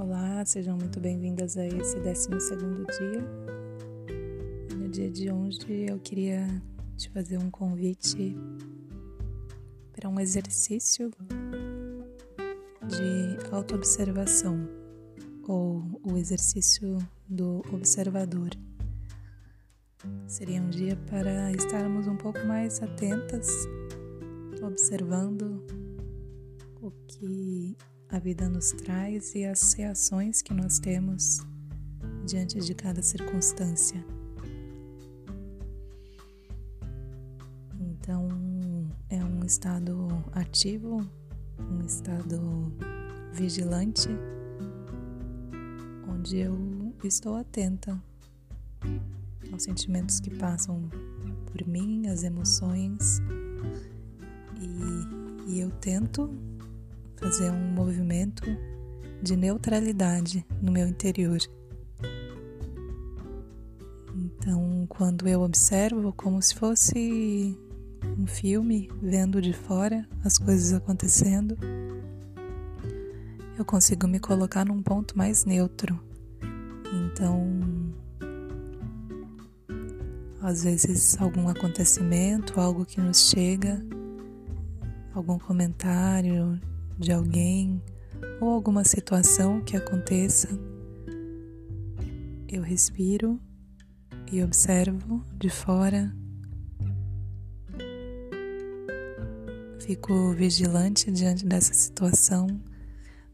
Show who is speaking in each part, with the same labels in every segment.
Speaker 1: Olá, sejam muito bem-vindas a esse 12 dia. No dia de hoje eu queria te fazer um convite para um exercício de autoobservação ou o exercício do observador. Seria um dia para estarmos um pouco mais atentas, observando o que a vida nos traz e as reações que nós temos diante de cada circunstância. Então, é um estado ativo, um estado vigilante, onde eu estou atenta aos sentimentos que passam por mim, as emoções, e, e eu tento fazer um movimento de neutralidade no meu interior. Então, quando eu observo como se fosse um filme, vendo de fora as coisas acontecendo, eu consigo me colocar num ponto mais neutro. Então, às vezes, algum acontecimento, algo que nos chega, algum comentário de alguém ou alguma situação que aconteça, eu respiro e observo de fora. Fico vigilante diante dessa situação,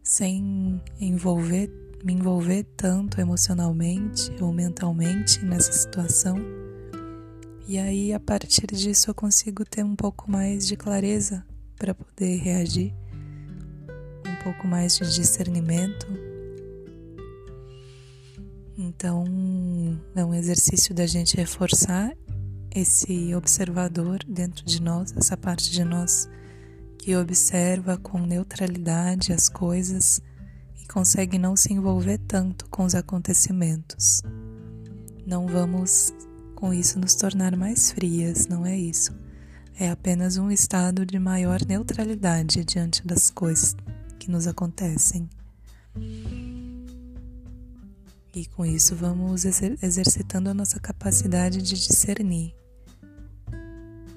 Speaker 1: sem envolver, me envolver tanto emocionalmente ou mentalmente nessa situação. E aí, a partir disso, eu consigo ter um pouco mais de clareza para poder reagir pouco mais de discernimento. Então, é um exercício da gente reforçar esse observador dentro de nós, essa parte de nós que observa com neutralidade as coisas e consegue não se envolver tanto com os acontecimentos. Não vamos com isso nos tornar mais frias, não é isso. É apenas um estado de maior neutralidade diante das coisas, que nos acontecem. E com isso vamos exercitando a nossa capacidade de discernir,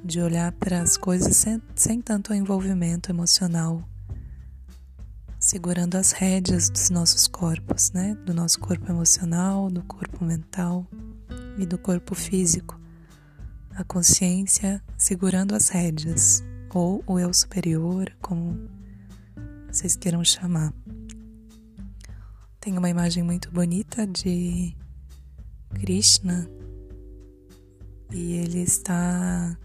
Speaker 1: de olhar para as coisas sem, sem tanto envolvimento emocional, segurando as rédeas dos nossos corpos, né? Do nosso corpo emocional, do corpo mental e do corpo físico. A consciência segurando as rédeas, ou o eu superior, como vocês queiram chamar. Tem uma imagem muito bonita de Krishna e ele está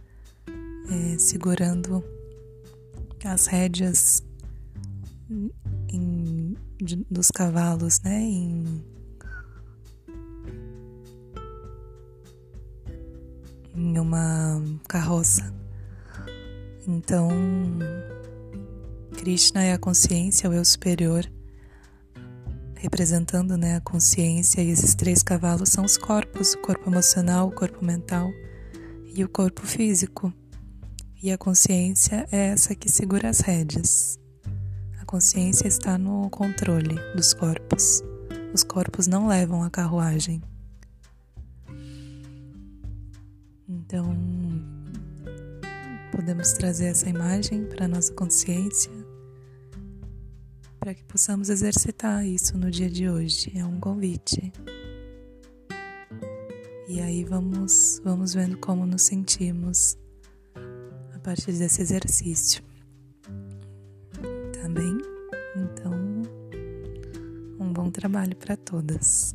Speaker 1: é, segurando as rédeas em, de, dos cavalos, né? Em, em uma carroça. Então Krishna é a consciência, o eu superior, representando né, a consciência, e esses três cavalos são os corpos: o corpo emocional, o corpo mental e o corpo físico. E a consciência é essa que segura as rédeas. A consciência está no controle dos corpos. Os corpos não levam a carruagem. Então, podemos trazer essa imagem para a nossa consciência para que possamos exercitar isso no dia de hoje. É um convite. E aí vamos, vamos vendo como nos sentimos a partir desse exercício. Tá bem? Então, um bom trabalho para todas.